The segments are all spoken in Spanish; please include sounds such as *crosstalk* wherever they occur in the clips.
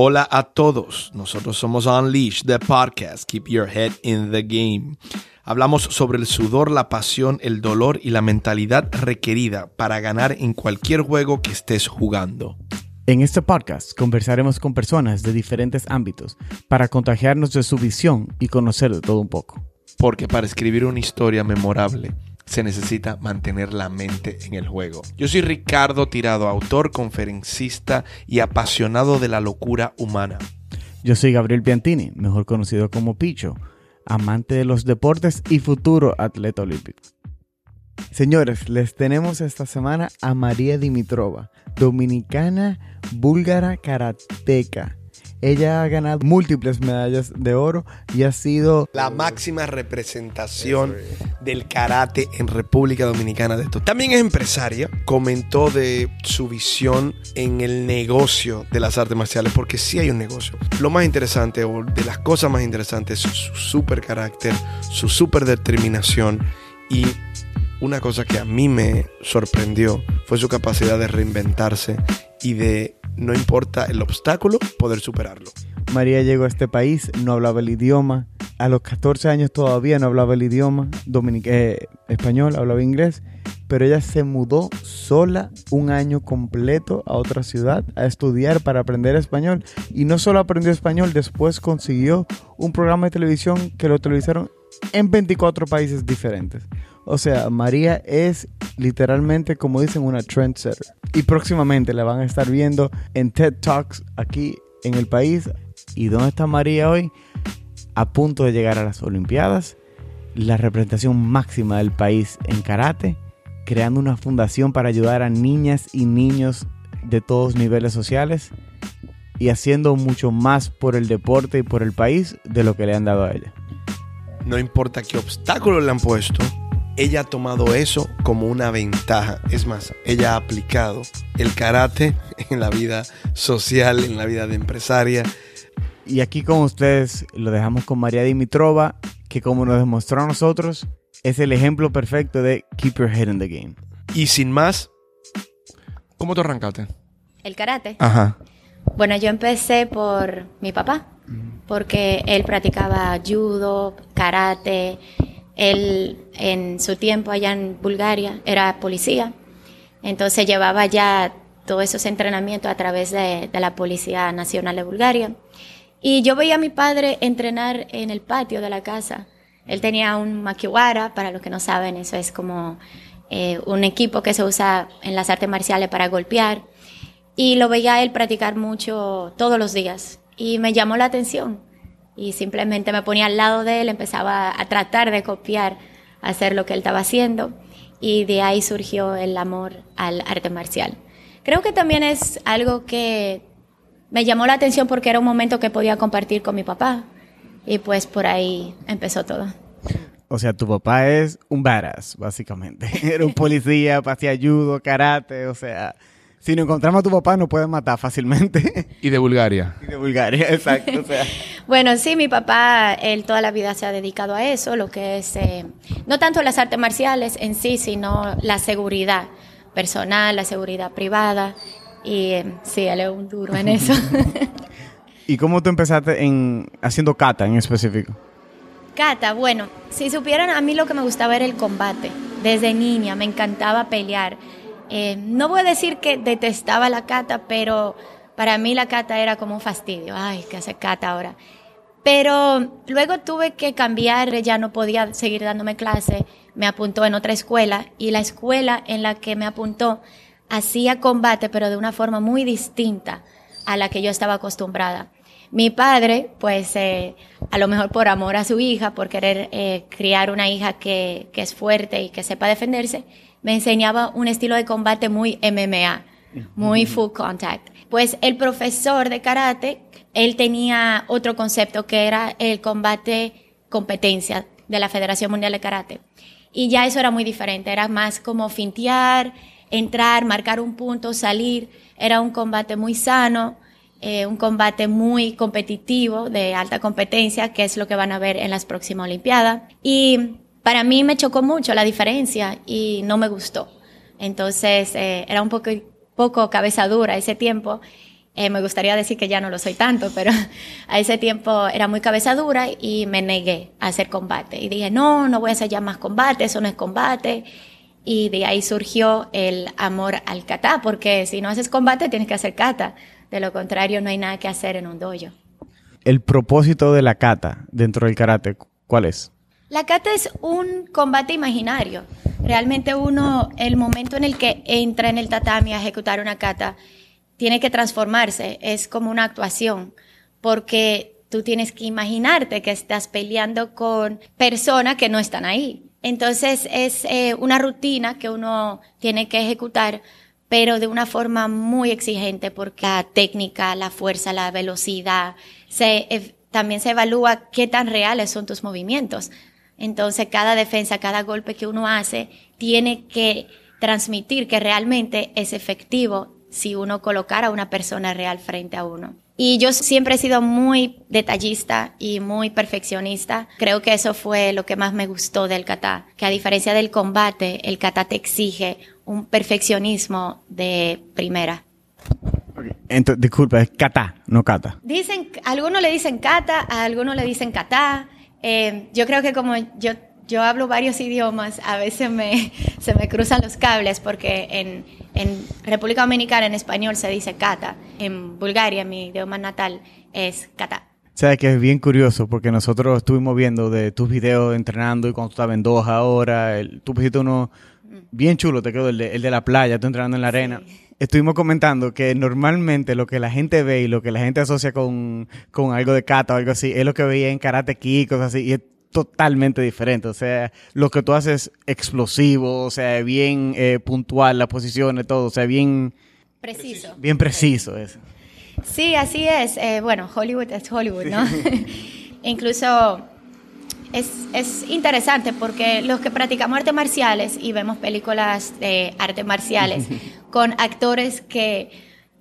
Hola a todos, nosotros somos Unleash, the podcast Keep Your Head in the Game. Hablamos sobre el sudor, la pasión, el dolor y la mentalidad requerida para ganar en cualquier juego que estés jugando. En este podcast conversaremos con personas de diferentes ámbitos para contagiarnos de su visión y conocer de todo un poco. Porque para escribir una historia memorable se necesita mantener la mente en el juego. Yo soy Ricardo Tirado, autor, conferencista y apasionado de la locura humana. Yo soy Gabriel Piantini, mejor conocido como Picho, amante de los deportes y futuro atleta olímpico. Señores, les tenemos esta semana a María Dimitrova, dominicana, búlgara, karateca ella ha ganado múltiples medallas de oro y ha sido la máxima representación del karate en República Dominicana de esto. También es empresaria, comentó de su visión en el negocio de las artes marciales, porque sí hay un negocio. Lo más interesante, o de las cosas más interesantes, es su super carácter, su super determinación y una cosa que a mí me sorprendió fue su capacidad de reinventarse y de no importa el obstáculo, poder superarlo. María llegó a este país, no hablaba el idioma. A los 14 años todavía no hablaba el idioma eh, español, hablaba inglés. Pero ella se mudó sola un año completo a otra ciudad a estudiar para aprender español. Y no solo aprendió español, después consiguió un programa de televisión que lo televisaron en 24 países diferentes. O sea, María es literalmente, como dicen, una trendsetter. Y próximamente la van a estar viendo en TED Talks aquí en el país. ¿Y dónde está María hoy? A punto de llegar a las Olimpiadas, la representación máxima del país en karate, creando una fundación para ayudar a niñas y niños de todos niveles sociales y haciendo mucho más por el deporte y por el país de lo que le han dado a ella. No importa qué obstáculos le han puesto, ella ha tomado eso como una ventaja. Es más, ella ha aplicado el karate *laughs* en la vida social, en la vida de empresaria. Y aquí con ustedes lo dejamos con María Dimitrova, que como nos demostró a nosotros, es el ejemplo perfecto de keep your head in the game. Y sin más, ¿cómo te arrancaste? El karate. Ajá. Bueno, yo empecé por mi papá, porque él practicaba judo, karate, él en su tiempo allá en Bulgaria era policía, entonces llevaba ya todos esos entrenamientos a través de, la Policía Nacional de Bulgaria. Y yo veía a mi padre entrenar en el patio de la casa. Él tenía un makiwara, para los que no saben, eso es como eh, un equipo que se usa en las artes marciales para golpear. Y lo veía él practicar mucho todos los días. Y me llamó la atención y simplemente me ponía al lado de él, empezaba a tratar de copiar, hacer lo que él estaba haciendo y de ahí surgió el amor al arte marcial. Creo que también es algo que me llamó la atención porque era un momento que podía compartir con mi papá y pues por ahí empezó todo. O sea, tu papá es un badass, básicamente. *laughs* Era un policía, hacía judo, karate, o sea, si no encontramos a tu papá, nos pueden matar fácilmente. Y de Bulgaria. Y de Bulgaria, *laughs* exacto. bueno, sí, mi papá, él toda la vida se ha dedicado a eso, lo que es, eh, no tanto las artes marciales en sí, sino la seguridad personal, la seguridad privada. Y eh, sí, él es un duro en eso. *laughs* ¿Y cómo tú empezaste en haciendo kata en específico? Kata, bueno, si supieran, a mí lo que me gustaba era el combate. Desde niña me encantaba pelear eh, no voy a decir que detestaba la cata, pero para mí la cata era como un fastidio. Ay, ¿qué hace cata ahora? Pero luego tuve que cambiar, ya no podía seguir dándome clase, me apuntó en otra escuela y la escuela en la que me apuntó hacía combate, pero de una forma muy distinta a la que yo estaba acostumbrada. Mi padre, pues eh, a lo mejor por amor a su hija, por querer eh, criar una hija que, que es fuerte y que sepa defenderse, me enseñaba un estilo de combate muy MMA, muy full contact. Pues el profesor de karate, él tenía otro concepto que era el combate competencia de la Federación Mundial de Karate. Y ya eso era muy diferente, era más como fintear, entrar, marcar un punto, salir. Era un combate muy sano, eh, un combate muy competitivo, de alta competencia, que es lo que van a ver en las próximas Olimpiadas. Y para mí me chocó mucho la diferencia y no me gustó. Entonces eh, era un poco, poco cabeza dura ese tiempo. Eh, me gustaría decir que ya no lo soy tanto, *laughs* pero a ese tiempo era muy cabeza dura y me negué a hacer combate. Y dije, no, no voy a hacer ya más combate, eso no es combate. Y de ahí surgió el amor al kata, porque si no haces combate tienes que hacer kata. De lo contrario, no hay nada que hacer en un dojo. El propósito de la kata dentro del karate, ¿cuál es? La kata es un combate imaginario. Realmente uno, el momento en el que entra en el tatami a ejecutar una kata, tiene que transformarse, es como una actuación, porque tú tienes que imaginarte que estás peleando con personas que no están ahí. Entonces es eh, una rutina que uno tiene que ejecutar, pero de una forma muy exigente, porque la técnica, la fuerza, la velocidad, también se evalúa qué tan reales son tus movimientos. Entonces cada defensa, cada golpe que uno hace, tiene que transmitir que realmente es efectivo si uno colocara a una persona real frente a uno. Y yo siempre he sido muy detallista y muy perfeccionista. Creo que eso fue lo que más me gustó del kata, que a diferencia del combate, el kata te exige un perfeccionismo de primera. Entonces, disculpa, es kata, no kata. Dicen, algunos le dicen kata, a algunos le dicen kata. Eh, yo creo que como yo yo hablo varios idiomas, a veces me, *laughs* se me cruzan los cables porque en, en, República Dominicana en español se dice kata, en Bulgaria, mi idioma natal, es kata. O sea, que es bien curioso porque nosotros estuvimos viendo de tus videos entrenando y cuando tú estabas en Doha ahora, el, tú pusiste uno bien chulo, te quedó el de, el de la playa, tú entrenando en la arena. *laughs* Estuvimos comentando que normalmente lo que la gente ve y lo que la gente asocia con, con algo de kata o algo así es lo que veía en karate kick, cosas así. Y totalmente diferente. O sea, lo que tú haces explosivo, o sea, bien eh, puntual, la posición de todo, o sea, bien... Preciso. Bien preciso eso. Sí, así es. Eh, bueno, Hollywood es Hollywood, ¿no? *laughs* Incluso es, es, interesante porque los que practicamos artes marciales y vemos películas de artes marciales *laughs* con actores que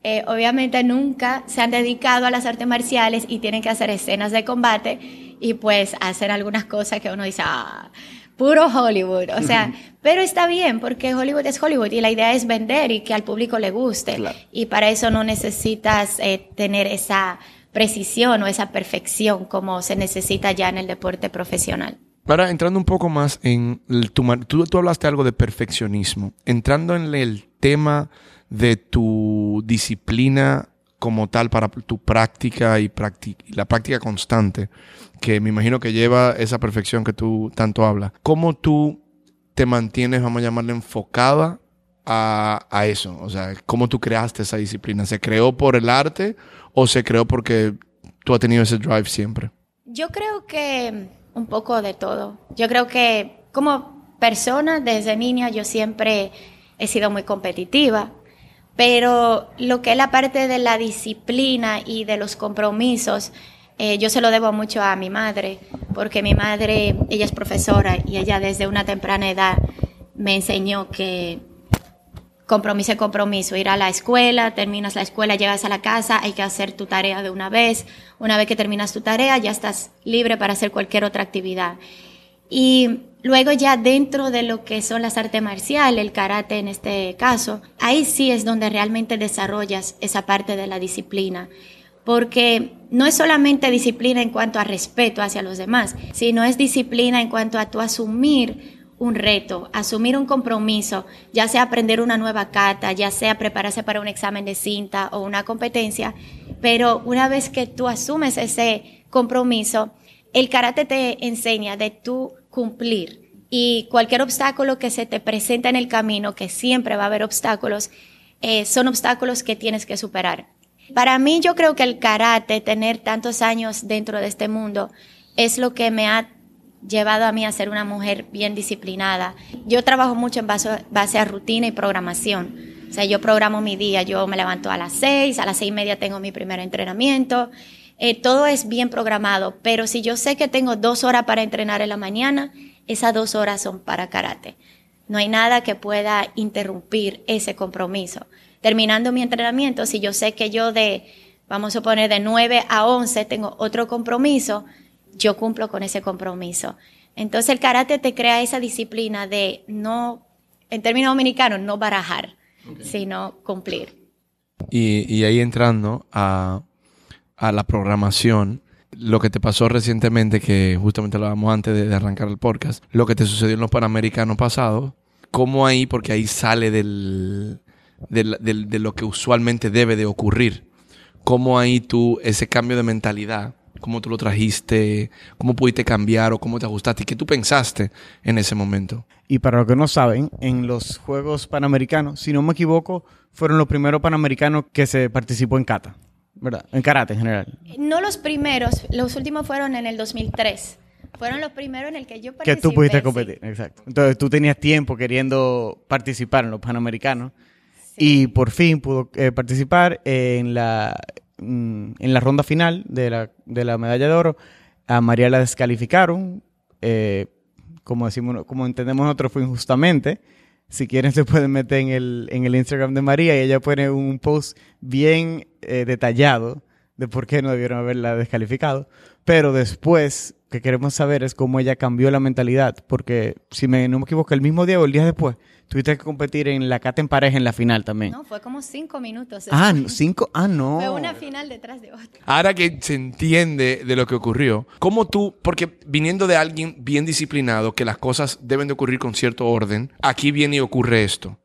eh, obviamente nunca se han dedicado a las artes marciales y tienen que hacer escenas de combate y pues hacer algunas cosas que uno dice, ah, puro Hollywood. O sea, pero está bien porque Hollywood es Hollywood y la idea es vender y que al público le guste. Y para eso no necesitas eh, tener esa precisión o esa perfección como se necesita ya en el deporte profesional. Ahora, entrando un poco más en tu, tú, hablaste algo de perfeccionismo. Entrando en el tema de tu disciplina como tal para tu práctica y la práctica constante, que me imagino que lleva esa perfección que tú tanto hablas. ¿Cómo tú te mantienes, vamos a llamarle, enfocada a, a, eso? O sea, ¿cómo tú creaste esa disciplina? ¿Se creó por el arte o se creó porque tú has tenido ese drive siempre? Yo creo que un poco de todo. Yo creo que como persona, desde niña, yo siempre he sido muy competitiva. Pero lo que es la parte de la disciplina y de los compromisos, eh, yo se lo debo mucho a mi madre, porque mi madre, ella es profesora y ella desde una temprana edad me enseñó que compromiso es compromiso, ir a la escuela, terminas la escuela, llegas a la casa, hay que hacer tu tarea de una vez, una vez que terminas tu tarea ya estás libre para hacer cualquier otra actividad. Y luego ya dentro de lo que son las artes marciales, el karate en este caso, ahí sí es donde realmente desarrollas esa parte de la disciplina. Porque no es solamente disciplina en cuanto a respeto hacia los demás, sino es disciplina en cuanto a tu asumir un reto, asumir un compromiso, ya sea aprender una nueva cata, ya sea prepararse para un examen de cinta o una competencia, pero una vez que tú asumes ese compromiso, el karate te enseña de tú cumplir y cualquier obstáculo que se te presenta en el camino, que siempre va a haber obstáculos, eh, son obstáculos que tienes que superar. Para mí yo creo que el karate, tener tantos años dentro de este mundo, es lo que me ha llevado a mí a ser una mujer bien disciplinada. Yo trabajo mucho en base, a rutina y programación. O sea, yo programo mi día, yo me levanto a las seis, a las seis y media tengo mi primer entrenamiento, eh, todo es bien programado, pero si yo sé que tengo dos horas para entrenar en la mañana, esas dos horas son para karate. No hay nada que pueda interrumpir ese compromiso. Terminando mi entrenamiento, si yo sé que yo de, vamos a poner de 9 a 11 tengo otro compromiso, yo cumplo con ese compromiso. Entonces el karate te crea esa disciplina de no, en términos dominicanos, no barajar, sino cumplir. y, y ahí entrando a, a la programación, lo que te pasó recientemente, que justamente lo hablamos antes de, de arrancar el podcast, lo que te sucedió en los Panamericanos pasados, cómo ahí, porque ahí sale del, del- del- de lo que usualmente debe de ocurrir, cómo ahí tú, ese cambio de mentalidad, cómo tú lo trajiste, cómo pudiste cambiar o cómo te ajustaste y qué tú pensaste en ese momento. Y para los que no saben, en los Juegos Panamericanos, si no me equivoco, fueron los primeros Panamericanos que se participó en kata, ¿verdad? En karate en general. No los primeros, los últimos fueron en el 2003. Fueron los primeros en el que yo Que participé. tú pudiste sí. competir, exacto. Entonces tú tenías tiempo queriendo participar en los Panamericanos y por fin pudo eh, participar en la, en la ronda final de la, de la medalla de oro. A María la descalificaron, eh, como, decimos, como entendemos nosotros fue injustamente. Si quieren *laughs* se pueden meter en el, en el Instagram de María y ella pone un post bien eh, detallado de por qué no debieron haberla descalificado. Pero después, que queremos saber es cómo ella cambió la mentalidad. Porque, si me, no me equivoco, el mismo día o el día después, tuviste que competir en la cata en pareja en la final también. No, fue como cinco minutos. ah, después. no, cinco. Ah, no. *laughs* Fue una final detrás de otra. Ahora que se entiende de lo que ocurrió, ¿cómo tú, porque viniendo de alguien bien disciplinado, que las cosas deben de ocurrir con cierto orden, aquí viene y ocurre esto.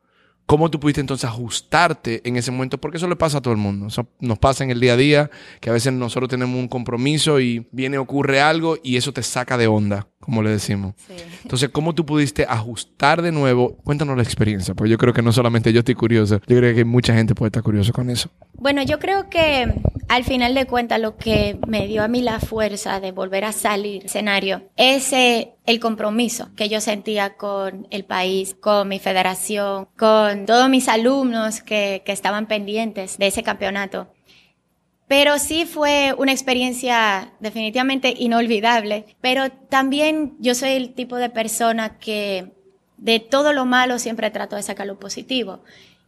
¿Cómo tú pudiste entonces ajustarte en ese momento? Porque eso le pasa a todo el mundo. Eso nos pasa en el día a día, que a veces nosotros tenemos un compromiso y viene, ocurre algo y eso te saca de onda, como le decimos. Sí. Entonces, ¿cómo tú pudiste ajustar de nuevo? Cuéntanos la experiencia, porque yo creo que no solamente yo estoy curioso, yo creo que mucha gente puede estar curioso con eso. Bueno, yo creo que al final de cuentas lo que me dio a mí la fuerza de volver a salir al escenario es eh, el compromiso que yo sentía con el país, con mi federación, con todos mis alumnos que, que estaban pendientes de ese campeonato. Pero sí fue una experiencia definitivamente inolvidable, pero también yo soy el tipo de persona que de todo lo malo siempre trato de sacar lo positivo.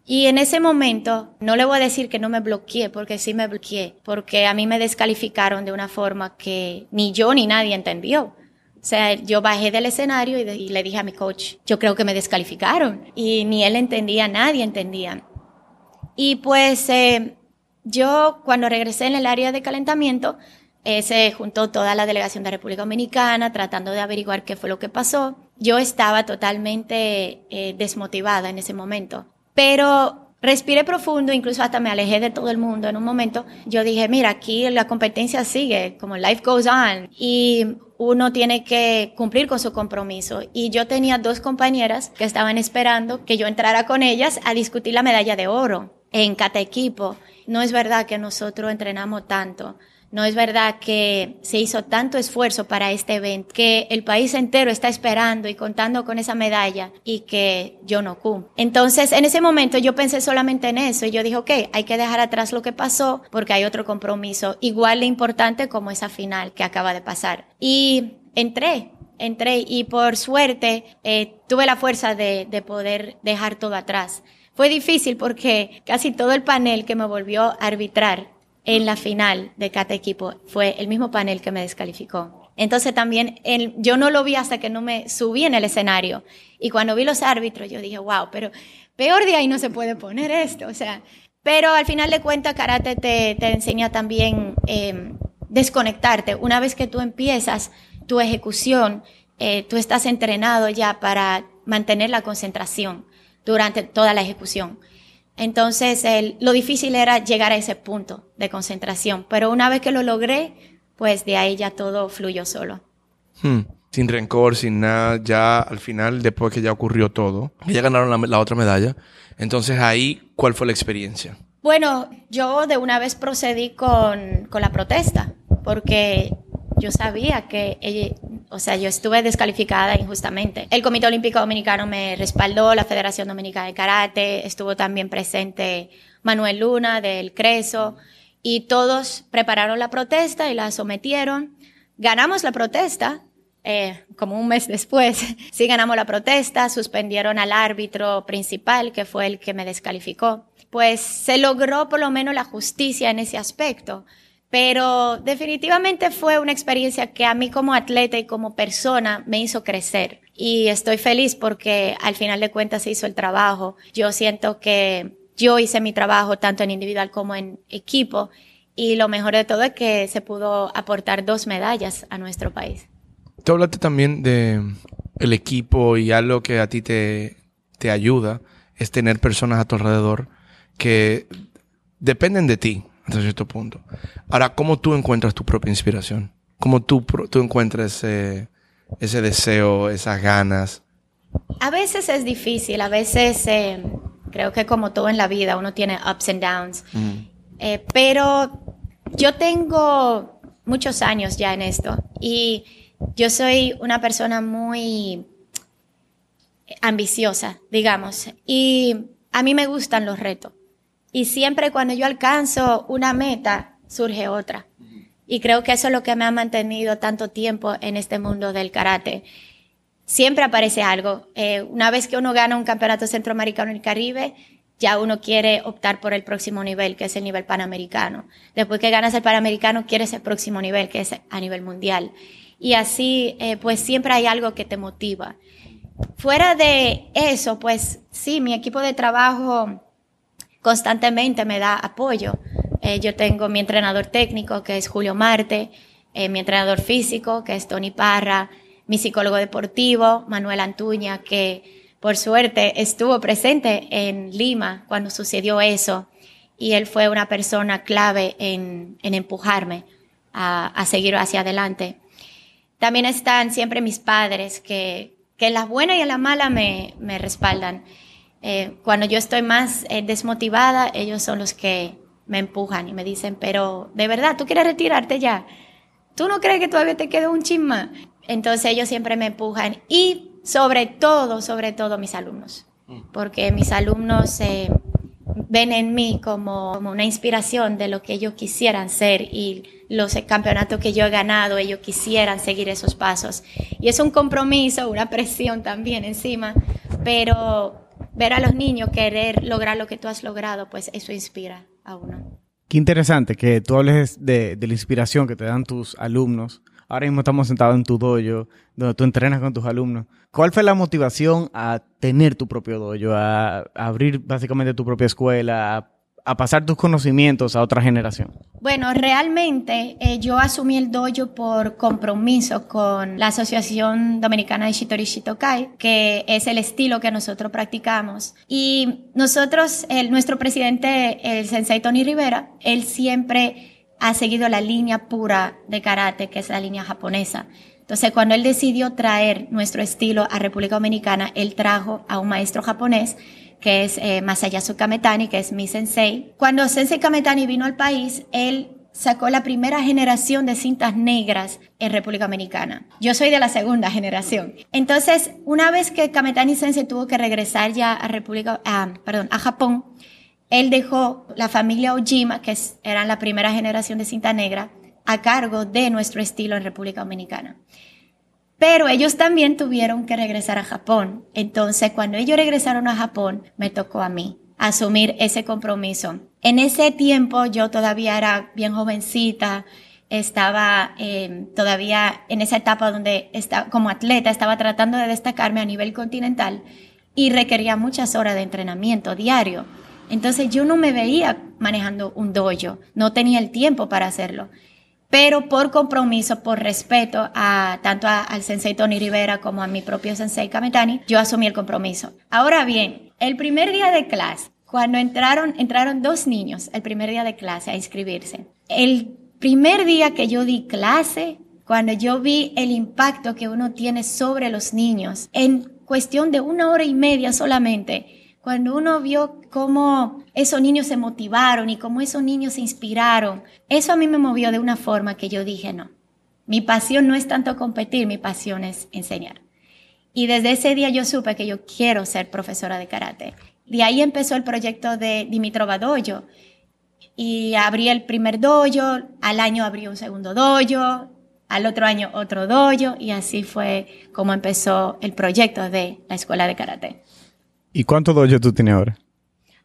Y en ese momento, no le voy a decir que no me bloqueé, porque sí me bloqueé, porque a mí me descalificaron de una forma que ni yo ni nadie entendió. O sea, yo bajé del escenario y, le dije a mi coach, yo creo que me descalificaron. Y ni él entendía, nadie entendía. Y pues eh, yo cuando regresé en el área de calentamiento, eh, se juntó toda la delegación de República Dominicana tratando de averiguar qué fue lo que pasó. Yo estaba totalmente eh, desmotivada en ese momento, pero respiré profundo, incluso hasta me alejé de todo el mundo en un momento. Yo dije, mira, aquí la competencia sigue, como life goes on, y uno tiene que cumplir con su compromiso. Y yo tenía dos compañeras que estaban esperando que yo entrara con ellas a discutir la medalla de oro en cada equipo. No es verdad que nosotros entrenamos tanto. No es verdad que se hizo tanto esfuerzo para este evento, que el país entero está esperando y contando con esa medalla y que yo no cumplo. Entonces, en ese momento yo pensé solamente en eso y yo dije, ok, hay que dejar atrás lo que pasó porque hay otro compromiso igual de importante como esa final que acaba de pasar. Y entré, entré y por suerte eh, tuve la fuerza de, de poder dejar todo atrás. Fue difícil porque casi todo el panel que me volvió a arbitrar en la final de cada equipo fue el mismo panel que me descalificó. Entonces también el- yo no lo vi hasta que no me subí en el escenario. Y cuando vi los árbitros, yo dije, wow, pero peor de ahí no se puede poner esto. O sea, pero al final de cuentas, karate te, te enseña también eh, desconectarte. Una vez que tú empiezas tu ejecución, eh, tú estás entrenado ya para mantener la concentración durante toda la ejecución. Entonces, el- lo difícil era llegar a ese punto de concentración, pero una vez que lo logré, pues de ahí ya todo fluyó solo. Hmm. Sin rencor, sin nada, ya al final, después que ya ocurrió todo, ya ganaron la, la otra medalla, entonces ahí, ¿cuál fue la experiencia? Bueno, yo de una vez procedí con, con la protesta, porque yo sabía que, ella- o sea, yo estuve descalificada injustamente. El Comité Olímpico Dominicano me respaldó, la Federación Dominicana de Karate, estuvo también presente Manuel Luna del Creso, y todos prepararon la protesta y la sometieron. Ganamos la protesta, eh, como un mes después, *laughs* sí ganamos la protesta, suspendieron al árbitro principal, que fue el que me descalificó. Pues se logró por lo menos la justicia en ese aspecto. Pero definitivamente fue una experiencia que a mí como atleta y como persona me hizo crecer. Y estoy feliz porque al final de cuentas se hizo el trabajo. Yo siento que yo hice mi trabajo tanto en individual como en equipo y lo mejor de todo es que se pudo aportar dos medallas a nuestro país. Tú hablaste también de el equipo y algo que a ti te, te ayuda es tener personas a tu alrededor que dependen de ti hasta cierto punto. Ahora, ¿cómo tú encuentras tu propia inspiración? ¿Cómo tú, tú encuentras ese, ese deseo, esas ganas? A veces es difícil, a veces eh, creo que como todo en la vida uno tiene ups and downs, eh, pero yo tengo muchos años ya en esto y yo soy una persona muy ambiciosa, digamos, y a mí me gustan los retos. Y siempre cuando yo alcanzo una meta, surge otra. Y creo que eso es lo que me ha mantenido tanto tiempo en este mundo del karate. Siempre aparece algo. Eh, una vez que uno gana un campeonato centroamericano en el Caribe, ya uno quiere optar por el próximo nivel, que es el nivel panamericano. Después que ganas el panamericano, quieres el próximo nivel, que es a nivel mundial. Y así, eh, pues siempre hay algo que te motiva. Fuera de eso, pues sí, mi equipo de trabajo constantemente me da apoyo. Eh, yo tengo mi entrenador técnico, que es Julio Marte, eh, mi entrenador físico, que es Tony Parra, mi psicólogo deportivo, Manuel Antuña, que por suerte estuvo presente en Lima cuando sucedió eso y él fue una persona clave en, empujarme a, seguir hacia adelante. También están siempre mis padres que, que en la buena y en la mala me, me respaldan. Eh, cuando yo estoy más eh, desmotivada, ellos son los que me empujan y me dicen, pero de verdad, ¿tú quieres retirarte ya? ¿Tú no crees que todavía te queda un chisma? Entonces ellos siempre me empujan y sobre todo, sobre todo mis alumnos, porque mis alumnos eh, ven en mí como, como, una inspiración de lo que ellos quisieran ser y los campeonatos que yo he ganado, ellos quisieran seguir esos pasos. Y es un compromiso, una presión también encima, pero ver a los niños querer lograr lo que tú has logrado, pues eso inspira a uno. Qué interesante que tú hables de, la inspiración que te dan tus alumnos. Ahora mismo estamos sentados en tu dojo, donde tú entrenas con tus alumnos. ¿Cuál fue la motivación a tener tu propio dojo, a, abrir básicamente tu propia escuela, a pasar tus conocimientos a otra generación? Bueno, realmente eh, yo asumí el dojo por compromiso con la Asociación Dominicana de Shitori Shitokai, que es el estilo que nosotros practicamos. Y nosotros, nuestro presidente, el sensei Tony Rivera, él siempre ha seguido la línea pura de karate, que es la línea japonesa. Entonces, cuando él decidió traer nuestro estilo a República Dominicana, él trajo a un maestro japonés que es eh, Masayasu Kametani, que es mi sensei. Cuando Sensei Kametani vino al país, él sacó la primera generación de cintas negras en República Dominicana. Yo soy de la segunda generación. Entonces, una vez que Kametani Sensei tuvo que regresar ya a República, perdón, a Japón, él dejó la familia Ojima, que eran la primera generación de cinta negra, a cargo de nuestro estilo en República Dominicana. Pero ellos también tuvieron que regresar a Japón. Entonces, cuando ellos regresaron a Japón, me tocó a mí asumir ese compromiso. En ese tiempo yo todavía era bien jovencita, estaba eh, todavía en esa etapa donde estaba, como atleta estaba tratando de destacarme a nivel continental y requería muchas horas de entrenamiento diario. Entonces yo no me veía manejando un dojo, no tenía el tiempo para hacerlo pero por compromiso, por respeto a tanto al sensei Tony Rivera como a mi propio sensei Kametani, yo asumí el compromiso. Ahora bien, el primer día de clase, cuando entraron, entraron dos niños el primer día de clase a inscribirse. El primer día que yo di clase, cuando yo vi el impacto que uno tiene sobre los niños, en cuestión de una hora y media solamente, cuando uno vio cómo esos niños se motivaron y cómo esos niños se inspiraron, eso a mí me movió de una forma que yo dije, no, mi pasión no es tanto competir, mi pasión es enseñar. Y desde ese día yo supe que yo quiero ser profesora de karate. De ahí empezó el proyecto de Dimitrova Dojo. Y abrí el primer dojo, al año abrí un segundo dojo, al otro año otro dojo, y así fue como empezó el proyecto de la escuela de karate. ¿Y cuántos dojos tú tienes ahora?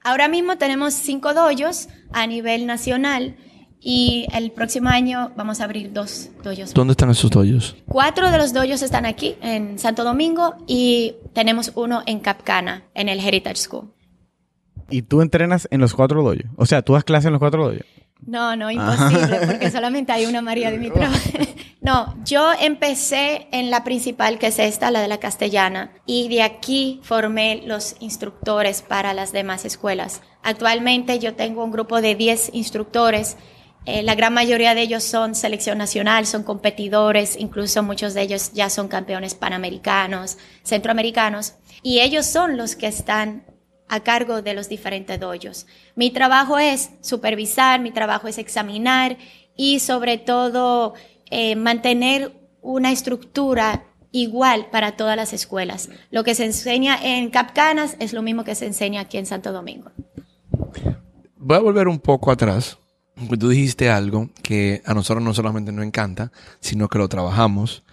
Ahora mismo tenemos cinco dojos a nivel nacional y el próximo año vamos a abrir dos dojos. ¿Dónde están esos dojos? Cuatro de los dojos están aquí en Santo Domingo y tenemos uno en Capcana, en el Heritage School. ¿Y tú entrenas en los cuatro doyos? O sea, ¿tú das clase en los cuatro doyos? No, no, imposible, porque solamente hay una María Dimitra. *laughs* no, yo empecé en la principal, que es esta, la de la castellana, y de aquí formé los instructores para las demás escuelas. Actualmente yo tengo un grupo de 10 instructores. Eh, la gran mayoría de ellos son selección nacional, son competidores, incluso muchos de ellos ya son campeones panamericanos, centroamericanos, y ellos son los que están a cargo de los diferentes doyos. Mi trabajo es supervisar, mi trabajo es examinar y sobre todo eh, mantener una estructura igual para todas las escuelas. Lo que se enseña en Capcanas es lo mismo que se enseña aquí en Santo Domingo. Voy a volver un poco atrás. Tú dijiste algo que a nosotros no solamente nos encanta, sino que lo trabajamos,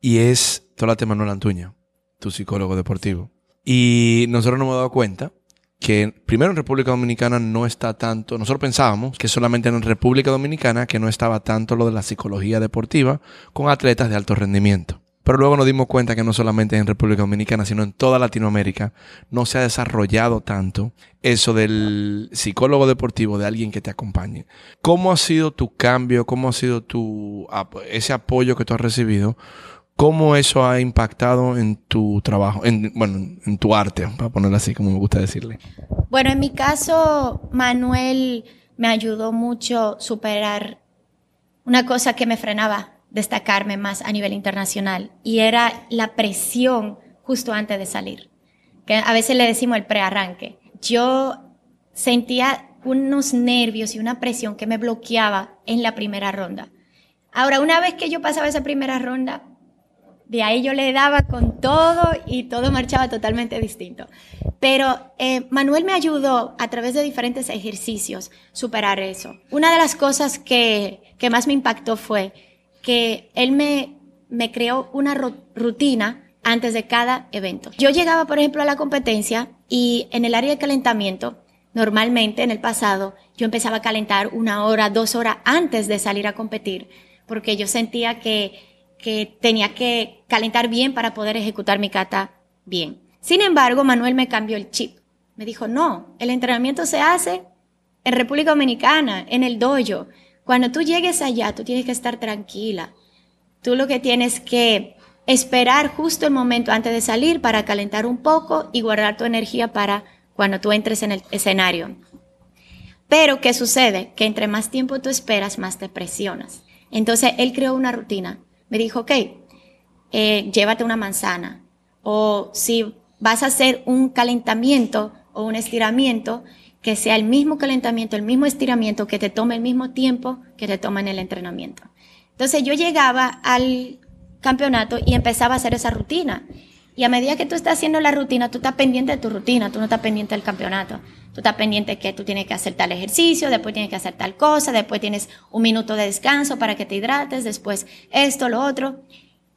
y es tema Manuel Antuña, tu psicólogo deportivo. Y nosotros nos hemos dado cuenta que primero en República Dominicana no está tanto, nosotros pensábamos que solamente en República Dominicana que no estaba tanto lo de la psicología deportiva con atletas de alto rendimiento. Pero luego nos dimos cuenta que no solamente en República Dominicana, sino en toda Latinoamérica no se ha desarrollado tanto eso del psicólogo deportivo, de alguien que te acompañe. ¿Cómo ha sido tu cambio? ¿Cómo ha sido tu, ese apoyo que tú has recibido ¿Cómo eso ha impactado en tu trabajo, en, bueno, en tu arte, para ponerlo así como me gusta decirle? Bueno, en mi caso, Manuel me ayudó mucho a superar una cosa que me frenaba destacarme más a nivel internacional y era la presión justo antes de salir, que a veces le decimos el prearranque. Yo sentía unos nervios y una presión que me bloqueaba en la primera ronda. Ahora, una vez que yo pasaba esa primera ronda, de ahí yo le daba con todo y todo marchaba totalmente distinto. Pero eh, Manuel me ayudó a través de diferentes ejercicios superar eso. Una de las cosas que, que más me impactó fue que él me, me creó una rutina antes de cada evento. Yo llegaba, por ejemplo, a la competencia y en el área de calentamiento, normalmente en el pasado, yo empezaba a calentar una hora, dos horas antes de salir a competir, porque yo sentía que que tenía que calentar bien para poder ejecutar mi kata bien. Sin embargo, Manuel me cambió el chip. Me dijo, no, el entrenamiento se hace en República Dominicana, en el dojo. Cuando tú llegues allá, tú tienes que estar tranquila. Tú lo que tienes que esperar justo el momento antes de salir para calentar un poco y guardar tu energía para cuando tú entres en el escenario. Pero, ¿qué sucede? Que entre más tiempo tú esperas, más te presionas. Entonces, él creó una rutina me dijo, ok, eh, llévate una manzana. O si vas a hacer un calentamiento o un estiramiento, que sea el mismo calentamiento, el mismo estiramiento, que te tome el mismo tiempo que te toma en el entrenamiento. Entonces yo llegaba al campeonato y empezaba a hacer esa rutina. Y a medida que tú estás haciendo la rutina, tú estás pendiente de tu rutina, tú no estás pendiente del campeonato. Tú estás pendiente que tú tienes que hacer tal ejercicio, después tienes que hacer tal cosa, después tienes un minuto de descanso para que te hidrates, después esto, lo otro.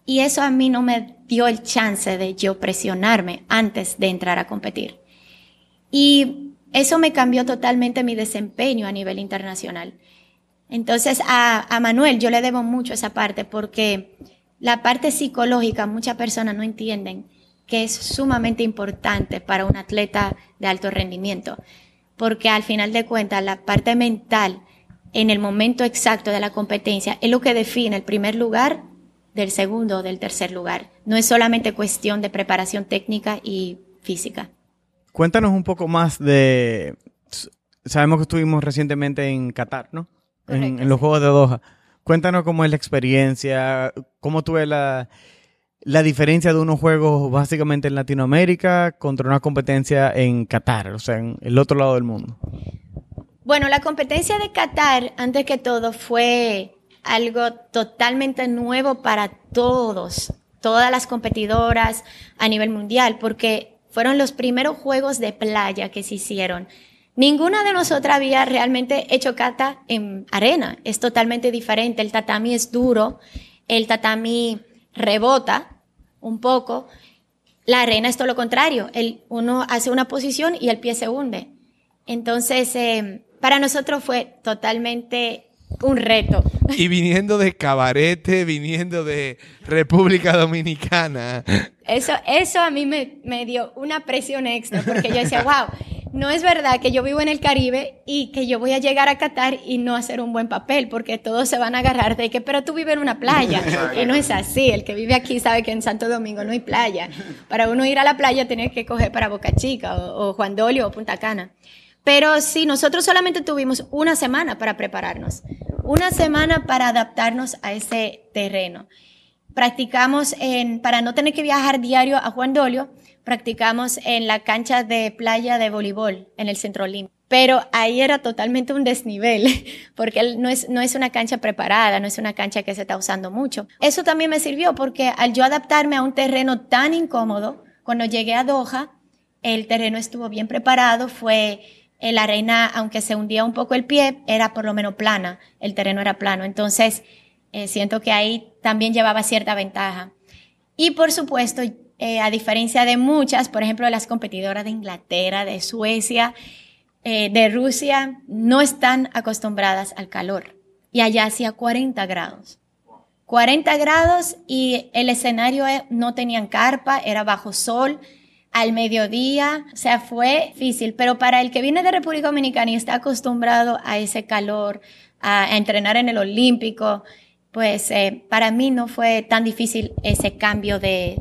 Y eso a mí no me dio el chance de yo presionarme antes de entrar a competir. Y eso me cambió totalmente mi desempeño a nivel internacional. Entonces a, a Manuel yo le debo mucho esa parte porque la parte psicológica muchas personas no entienden que es sumamente importante para un atleta de alto rendimiento, porque al final de cuentas la parte mental en el momento exacto de la competencia es lo que define el primer lugar del segundo o del tercer lugar. No es solamente cuestión de preparación técnica y física. Cuéntanos un poco más de... Sabemos que estuvimos recientemente en Qatar, ¿no? en, los Juegos de Doha. Cuéntanos cómo es la experiencia, cómo tuve la, la diferencia de unos juegos básicamente en Latinoamérica contra una competencia en Qatar, o sea, en el otro lado del mundo. Bueno, la competencia de Qatar, antes que todo, fue algo totalmente nuevo para todos, todas las competidoras a nivel mundial, porque fueron los primeros juegos de playa que se hicieron Ninguna de nosotras había realmente hecho kata en arena. Es totalmente diferente. El tatami es duro, el tatami rebota un poco. La arena es todo lo contrario. El, uno hace una posición y el pie se hunde. Entonces, eh, para nosotros fue totalmente un reto. *laughs* Y viniendo de cabarete, viniendo de República Dominicana. Eso, eso a mí me, me dio una presión extra, porque yo decía, *laughs* wow, no es verdad que yo vivo en el Caribe y que yo voy a llegar a Qatar y no hacer un buen papel, porque todos se van a agarrar de que, pero tú vives en una playa. y no es así. El que vive aquí sabe que en Santo Domingo no hay playa. Para uno ir a la playa tiene que coger para Boca Chica o, o Juan Dolio o Punta Cana. Pero sí, nosotros solamente tuvimos una semana para prepararnos, una semana para adaptarnos a ese terreno. Practicamos en, para no tener que viajar diario a Juan Dolio, practicamos en la cancha de playa de voleibol en el Centro Olímpico. Pero ahí era totalmente un desnivel, *laughs* porque no es, no es una cancha preparada, no es una cancha que se está usando mucho. Eso también me sirvió porque al yo adaptarme a un terreno tan incómodo, cuando llegué a Doha, el terreno estuvo bien preparado, fue eh, la arena, aunque se hundía un poco el pie, era por lo menos plana, el terreno era plano. Entonces, eh, siento que ahí también llevaba cierta ventaja. Y por supuesto, eh, a diferencia de muchas, por ejemplo, las competidoras de Inglaterra, de Suecia, eh, de Rusia, no están acostumbradas al calor. Y allá hacía 40 grados. 40 grados y el escenario eh, no tenían carpa, era bajo sol, al mediodía, o sea, fue difícil, pero para el que viene de República Dominicana y está acostumbrado a ese calor, a, entrenar en el Olímpico, pues para mí no fue tan difícil ese cambio de,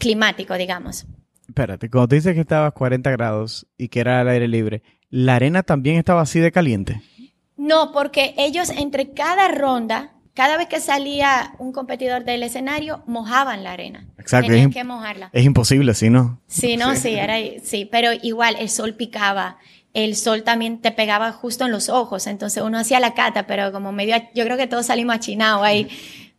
climático, digamos. Espérate, cuando tú dices que estaba a 40 grados y que era al aire libre, ¿la arena también estaba así de caliente? No, porque ellos entre cada ronda, cada vez que salía un competidor del escenario, mojaban la arena. Exacto. Tenían que mojarla. Es imposible, ¿sí no? Sí, no, sí, era, sí, pero igual el sol picaba, el sol también te pegaba justo en los ojos, entonces uno hacía la cata, pero como medio, yo creo que todos salimos achinados ahí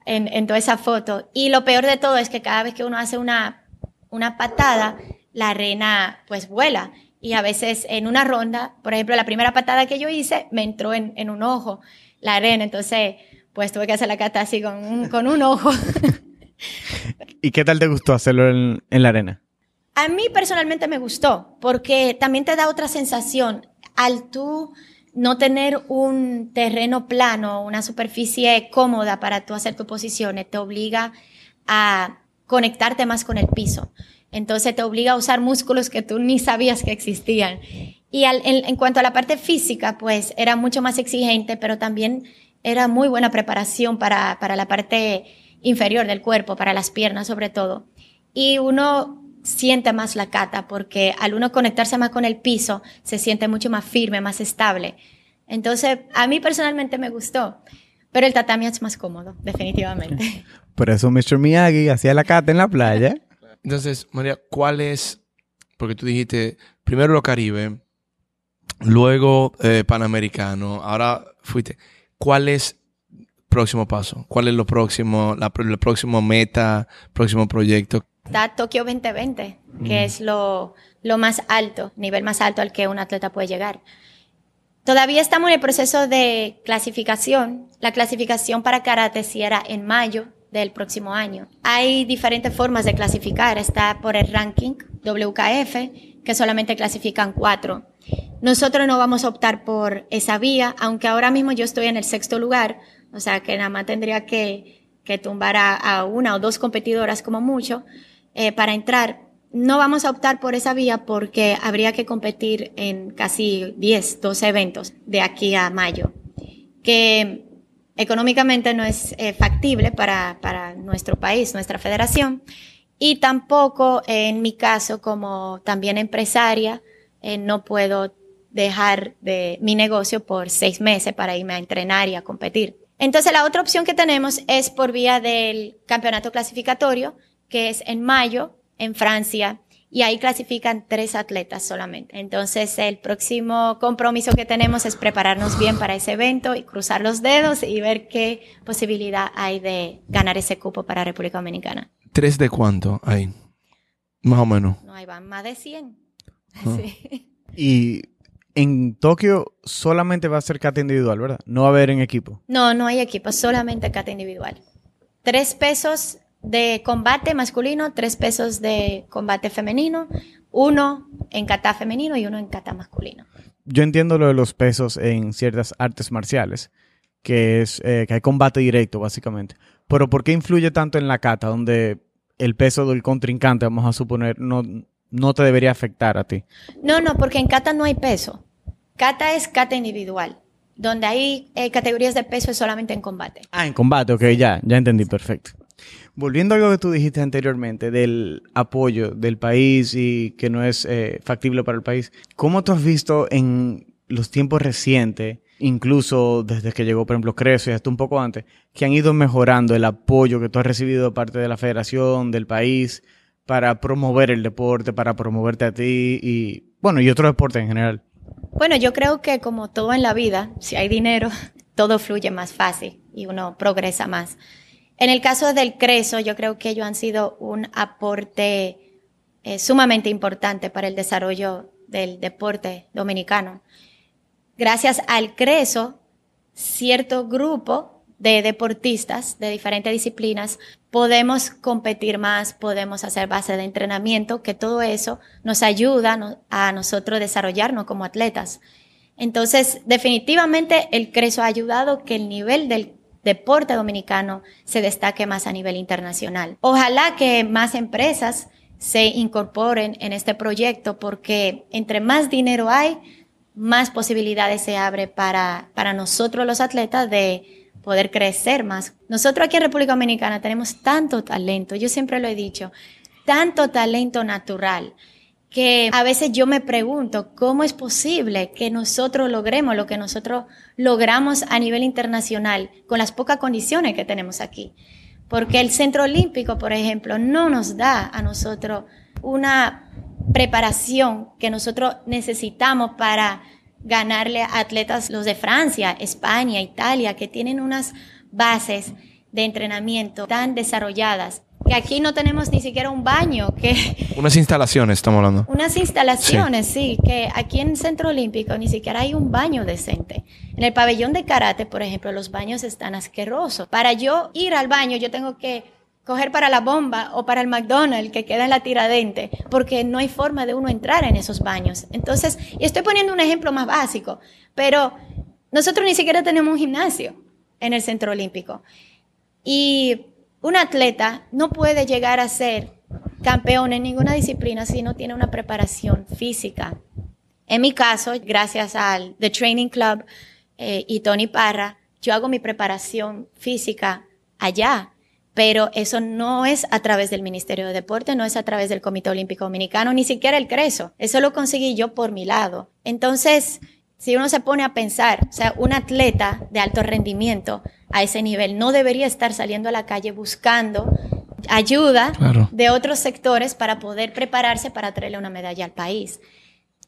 en, en, toda esa foto. Y lo peor de todo es que cada vez que uno hace una, una patada, la arena pues vuela. Y a veces en una ronda, por ejemplo, la primera patada que yo hice, me entró en, en un ojo la arena. Entonces, pues tuve que hacer la cata así con un, con un ojo. *laughs* ¿Y qué tal te gustó hacerlo en, en la arena? A mí personalmente me gustó, porque también te da otra sensación. Al tú no tener un terreno plano, una superficie cómoda para tú hacer tus posiciones, te obliga a conectarte más con el piso. Entonces te obliga a usar músculos que tú ni sabías que existían. Y en, en, cuanto a la parte física, pues era mucho más exigente, pero también era muy buena preparación para, para la parte inferior del cuerpo, para las piernas sobre todo. Y uno siente más la cata porque al uno conectarse más con el piso se siente mucho más firme, más estable. Entonces, a mí personalmente me gustó, pero el tatami es más cómodo, definitivamente. *laughs* Por eso Mr. Miyagi hacía la cata en la playa. *laughs* Entonces, María, ¿cuál es? Porque tú dijiste primero lo Caribe, luego eh, Panamericano, ahora fuiste. ¿Cuál es próximo paso? ¿Cuál es lo próximo, la, el próximo meta, próximo proyecto? Está Tokio 2020, que es lo, lo más alto, nivel más alto al que un atleta puede llegar. Todavía estamos en el proceso de clasificación. La clasificación para karate era en mayo del próximo año. Hay diferentes formas de clasificar. Está por el ranking WKF, que solamente clasifican cuatro. Nosotros no vamos a optar por esa vía, aunque ahora mismo yo estoy en el sexto lugar, o sea que nada más tendría que, que tumbar a, a una o dos competidoras como mucho eh, para entrar. No vamos a optar por esa vía porque habría que competir en casi 10, 12 eventos de aquí a mayo, que económicamente no es eh, factible para, para nuestro país, nuestra federación, y tampoco en mi caso como también empresaria, eh, no puedo dejar de mi negocio por seis meses para irme a entrenar y a competir. Entonces la otra opción que tenemos es por vía del campeonato clasificatorio, que es en mayo en Francia y ahí clasifican tres atletas solamente. Entonces el próximo compromiso que tenemos es prepararnos bien para ese evento y cruzar los dedos y ver qué posibilidad hay de ganar ese cupo para República Dominicana. ¿Tres de cuánto hay? Más o menos. No, ahí van más de 100. Ah. *laughs* Sí. Y en Tokio solamente va a ser cata individual, ¿verdad? No va a haber en equipo. No, no hay equipo, solamente cata individual. Tres pesos de combate masculino, tres pesos de combate femenino, uno en kata femenino y uno en kata masculino. Yo entiendo lo de los pesos en ciertas artes marciales, que es eh, que hay combate directo, básicamente. Pero ¿por qué influye tanto en la kata, donde el peso del contrincante, vamos a suponer, no, no te debería afectar a ti. No, no, porque en kata no hay peso. Kata es kata individual. Donde hay eh, categorías de peso es solamente en combate. Ah, en combate, ok, ya, ya entendí, perfecto. Volviendo a algo que tú dijiste anteriormente del apoyo del país y que no es eh, factible para el país, ¿cómo tú has visto en los tiempos recientes, incluso desde que llegó, por ejemplo, Creso y hasta un poco antes, que han ido mejorando el apoyo que tú has recibido de parte de la federación, del país, para promover el deporte, para promoverte a ti y, bueno, y otros deportes en general? Bueno, yo creo que como todo en la vida, si hay dinero, *laughs* todo fluye más fácil y uno progresa más. En el caso del Creso, yo creo que ellos han sido un aporte eh, sumamente importante para el desarrollo del deporte dominicano. Gracias al Creso, cierto grupo de deportistas de diferentes disciplinas podemos competir más, podemos hacer base de entrenamiento, que todo eso nos ayuda a nosotros desarrollarnos como atletas. Entonces, definitivamente el CRESO ha ayudado que el nivel del deporte dominicano se destaque más a nivel internacional. Ojalá que más empresas se incorporen en este proyecto porque entre más dinero hay, más posibilidades se abre para, para nosotros los atletas de poder crecer más. Nosotros aquí en República Dominicana tenemos tanto talento, yo siempre lo he dicho, tanto talento natural, que a veces yo me pregunto cómo es posible que nosotros logremos lo que nosotros logramos a nivel internacional con las pocas condiciones que tenemos aquí. Porque el Centro Olímpico, por ejemplo, no nos da a nosotros una preparación que nosotros necesitamos para ganarle a atletas los de Francia, España, Italia, que tienen unas bases de entrenamiento tan desarrolladas que aquí no tenemos ni siquiera un baño, que *laughs* unas instalaciones estamos hablando. Unas instalaciones, sí. que aquí en el Centro Olímpico ni siquiera hay un baño decente. En el pabellón de karate, por ejemplo, los baños están asquerosos. Para yo ir al baño, yo tengo que coger para la bomba o para el McDonald's que queda en la tiradente, porque no hay forma de uno entrar en esos baños. Entonces, y estoy poniendo un ejemplo más básico, pero nosotros ni siquiera tenemos un gimnasio en el Centro Olímpico. Y un atleta no puede llegar a ser campeón en ninguna disciplina si no tiene una preparación física. En mi caso, gracias al The Training Club eh, y Tony Parra, yo hago mi preparación física allá pero eso no es a través del Ministerio de Deporte, no es a través del Comité Olímpico Dominicano, ni siquiera el CRESO. Eso lo conseguí yo por mi lado. Entonces, si uno se pone a pensar, o sea, un atleta de alto rendimiento a ese nivel no debería estar saliendo a la calle buscando ayuda de otros sectores para poder prepararse para traerle una medalla al país.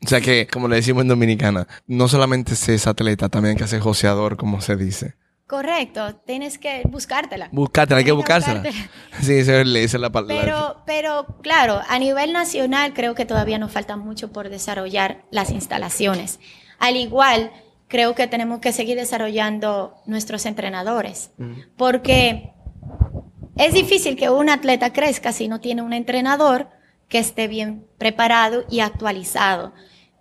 O sea que, como le decimos en Dominicana, no solamente se es atleta, también que ser joseador, como se dice. Correcto, tienes que buscártela. Buscártela, hay que buscársela. *laughs* Sí, esa es la palabra. Pero, pero claro, a nivel nacional creo que todavía nos falta mucho por desarrollar las instalaciones. Al igual, creo que tenemos que seguir desarrollando nuestros entrenadores, porque es difícil que un atleta crezca si no tiene un entrenador que esté bien preparado y actualizado.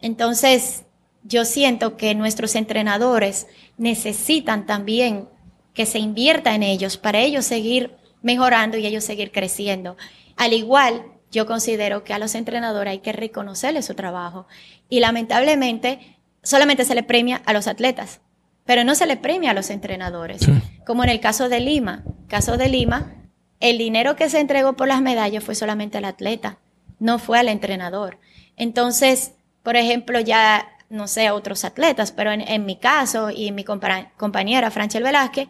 Entonces, yo siento que nuestros entrenadores necesitan también que se invierta en ellos para ellos seguir mejorando y ellos seguir creciendo. Al igual, yo considero que a los entrenadores hay que reconocerles su trabajo y lamentablemente solamente se le premia a los atletas, pero no se le premia a los entrenadores. Como en el caso de Lima. Caso de Lima, el dinero que se entregó por las medallas fue solamente al atleta, no fue al entrenador. Entonces, por ejemplo, ya no sé, otros atletas, pero en, mi caso y mi compañera Franchel Velázquez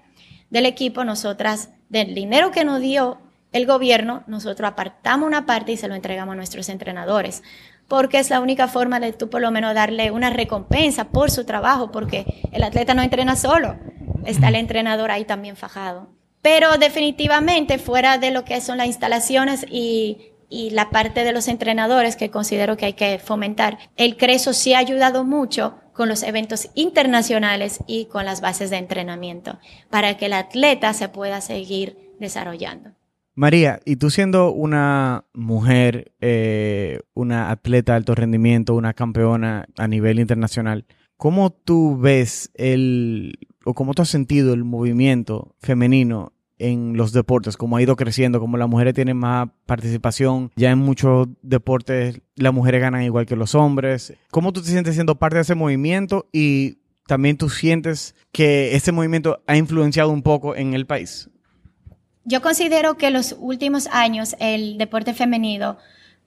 del equipo, nosotras, del dinero que nos dio el gobierno, nosotros apartamos una parte y se lo entregamos a nuestros entrenadores, porque es la única forma de tú por lo menos darle una recompensa por su trabajo, porque el atleta no entrena solo, está el entrenador ahí también fajado. Pero definitivamente fuera de lo que son las instalaciones y la parte de los entrenadores que considero que hay que fomentar. El CRESO sí ha ayudado mucho con los eventos internacionales y con las bases de entrenamiento para que el atleta se pueda seguir desarrollando. María, y tú siendo una mujer, eh, una atleta de alto rendimiento, una campeona a nivel internacional, ¿cómo tú ves el, o cómo tú has sentido el movimiento femenino en los deportes, como ha ido creciendo, como las mujeres tienen más participación, ya en muchos deportes las mujeres ganan igual que los hombres. ¿Cómo tú te sientes siendo parte de ese movimiento y también tú sientes que ese movimiento ha influenciado un poco en el país? Yo considero que los últimos años el deporte femenino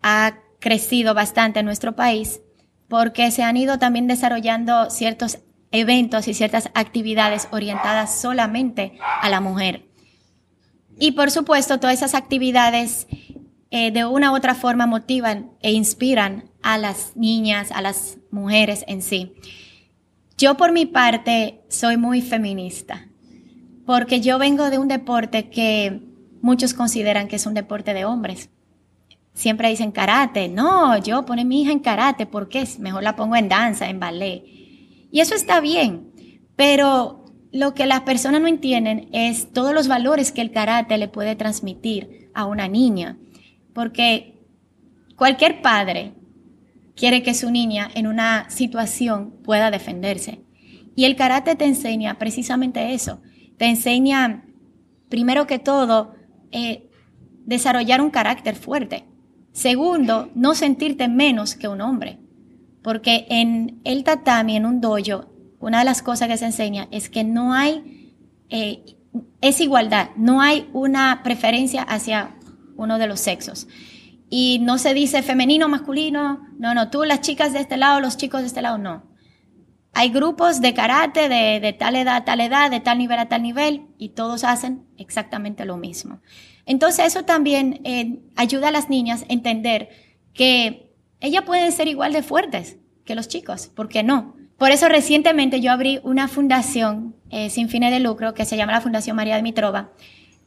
ha crecido bastante en nuestro país porque se han ido también desarrollando ciertos eventos y ciertas actividades orientadas solamente a la mujer. Y por supuesto, todas esas actividades eh, de una u otra forma motivan e inspiran a las niñas, a las mujeres en sí. Yo por mi parte soy muy feminista, porque yo vengo de un deporte que muchos consideran que es un deporte de hombres. Siempre dicen karate. No, yo pone mi hija en karate porque mejor la pongo en danza, en ballet. Y eso está bien, pero lo que las personas no entienden es todos los valores que el karate le puede transmitir a una niña. Porque cualquier padre quiere que su niña en una situación pueda defenderse. Y el karate te enseña precisamente eso. Te enseña, primero que todo, eh, desarrollar un carácter fuerte. Segundo, no sentirte menos que un hombre. Porque en el tatami, en un dojo, una de las cosas que se enseña es que no hay, eh, es igualdad, no hay una preferencia hacia uno de los sexos. Y no se dice femenino, masculino, no, no, tú las chicas de este lado, los chicos de este lado, no. Hay grupos de karate de, tal edad a tal edad, de tal nivel a tal nivel, y todos hacen exactamente lo mismo. Entonces eso también eh, ayuda a las niñas a entender que ellas pueden ser igual de fuertes que los chicos, ¿por qué no? Por eso recientemente yo abrí una fundación eh, sin fines de lucro que se llama la Fundación María Dimitrova,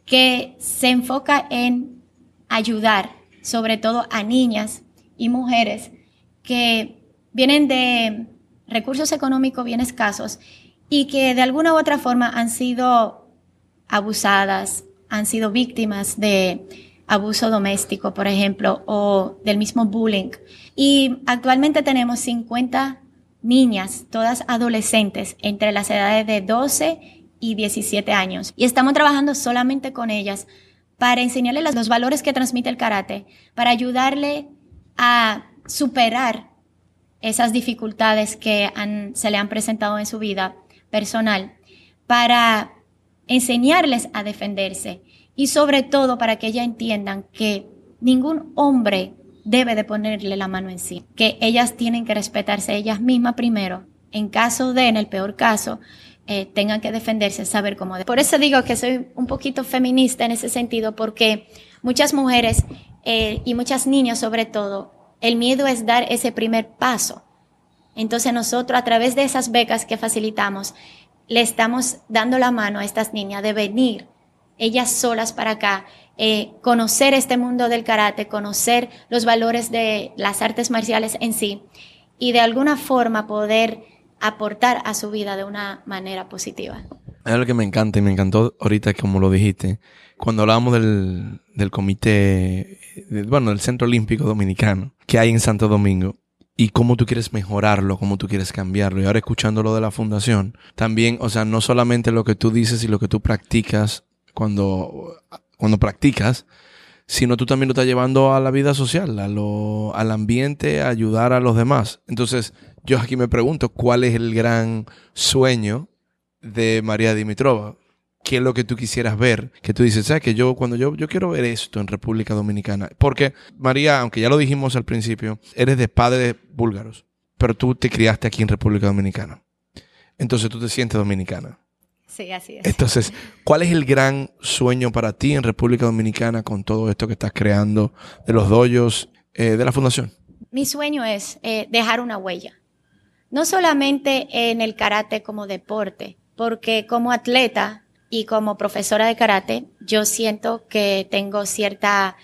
que se enfoca en ayudar sobre todo a niñas y mujeres que vienen de recursos económicos bien escasos y que de alguna u otra forma han sido abusadas, han sido víctimas de abuso doméstico, por ejemplo, o del mismo bullying. Y actualmente tenemos 50 niñas, todas adolescentes, entre las edades de 12 y 17 años. Y estamos trabajando solamente con ellas para enseñarles los valores que transmite el karate, para ayudarle a superar esas dificultades que se le han presentado en su vida personal, para enseñarles a defenderse y sobre todo para que ellas entiendan que ningún hombre debe de ponerle la mano en sí, que ellas tienen que respetarse ellas mismas primero, en caso de, en el peor caso, eh, tengan que defenderse, saber cómo. Por eso digo que soy un poquito feminista en ese sentido, porque muchas mujeres eh, y muchas niñas sobre todo, el miedo es dar ese primer paso. Entonces nosotros a través de esas becas que facilitamos, le estamos dando la mano a estas niñas de venir ellas solas para acá, eh, conocer este mundo del karate, conocer los valores de las artes marciales en sí y de alguna forma poder aportar a su vida de una manera positiva. Es algo que me encanta y me encantó ahorita como lo dijiste, cuando hablábamos del, del comité, bueno, del Centro Olímpico Dominicano que hay en Santo Domingo y cómo tú quieres mejorarlo, cómo tú quieres cambiarlo. Y ahora escuchando lo de la fundación, también, o sea, no solamente lo que tú dices y lo que tú practicas cuando, cuando practicas, sino tú también lo estás llevando a la vida social, a lo, al ambiente, a ayudar a los demás. Entonces, yo aquí me pregunto, ¿cuál es el gran sueño de María Dimitrova? ¿Qué es lo que tú quisieras ver? Que tú dices, ¿sabes? Que yo, cuando yo, yo quiero ver esto en República Dominicana. Porque, María, aunque ya lo dijimos al principio, eres de padres búlgaros, pero tú te criaste aquí en República Dominicana. Entonces tú te sientes dominicana. Sí, así es. Entonces, ¿cuál es el gran sueño para ti en República Dominicana con todo esto que estás creando de los doyos eh, de la fundación? Mi sueño es eh, dejar una huella. No solamente en el karate como deporte, porque como atleta y como profesora de karate, yo siento que tengo cierta